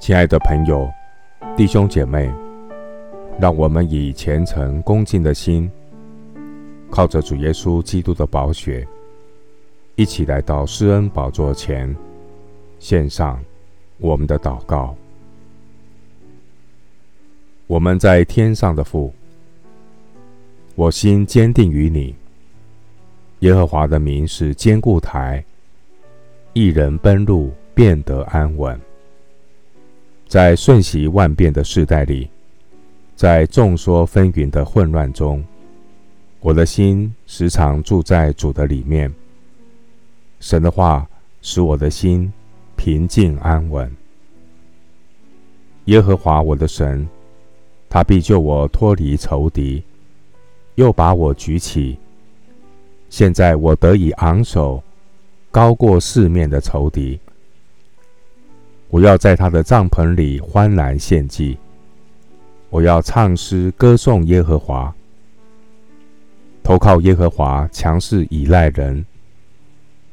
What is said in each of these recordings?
亲爱的朋友、弟兄姐妹，让我们以虔诚恭敬的心，靠着主耶稣基督的宝血，一起来到施恩宝座前，献上我们的祷告。我们在天上的父，我心坚定于你。耶和华的名是坚固台，一人奔入，便得安稳。在瞬息万变的世代里，在众说纷纭的混乱中，我的心时常住在主的里面。神的话使我的心平静安稳。耶和华我的神，他必救我脱离仇敌，又把我举起。现在我得以昂首，高过四面的仇敌。我要在他的帐篷里欢然献祭，我要唱诗歌颂耶和华。投靠耶和华，强势倚赖人；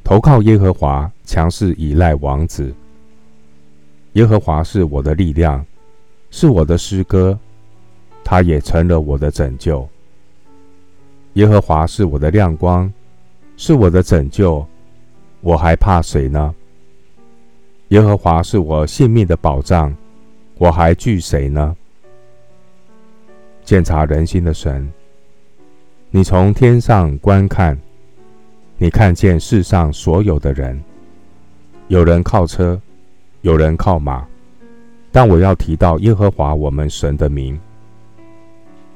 投靠耶和华，强势倚赖王子。耶和华是我的力量，是我的诗歌，他也成了我的拯救。耶和华是我的亮光，是我的拯救，我还怕谁呢？耶和华是我性命的保障，我还惧谁呢？鉴察人心的神，你从天上观看，你看见世上所有的人，有人靠车，有人靠马，但我要提到耶和华我们神的名。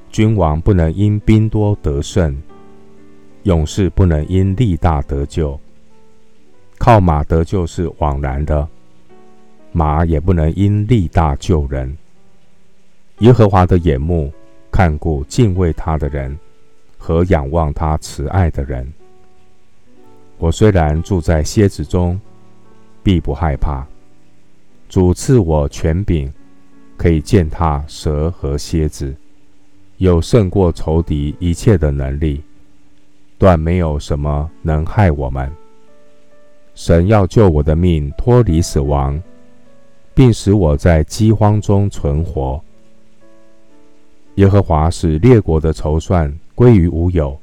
君王不能因兵多得胜，勇士不能因力大得救。靠马得救是枉然的。马也不能因力大救人。耶和华的眼目看顾敬畏他的人和仰望他慈爱的人。我虽然住在蝎子中，必不害怕。主赐我权柄，可以践踏蛇和蝎子，有胜过仇敌一切的能力，断没有什么能害我们。神要救我的命脱离死亡。并使我在饥荒中存活。耶和华使列国的筹算归于无有，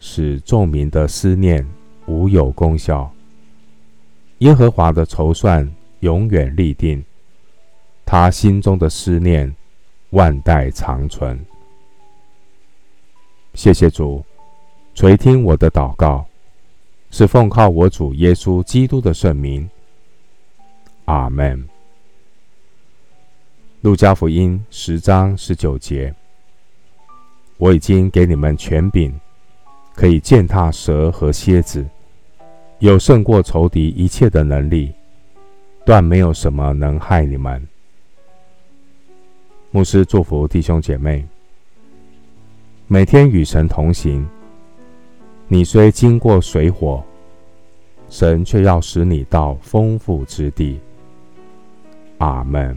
使众民的思念无有功效。耶和华的筹算永远立定，他心中的思念万代长存。谢谢主垂听我的祷告，是奉靠我主耶稣基督的圣名。阿门。路加福音十章十九节：我已经给你们权柄，可以践踏蛇和蝎子，有胜过仇敌一切的能力，断没有什么能害你们。牧师祝福弟兄姐妹，每天与神同行。你虽经过水火，神却要使你到丰富之地。阿门。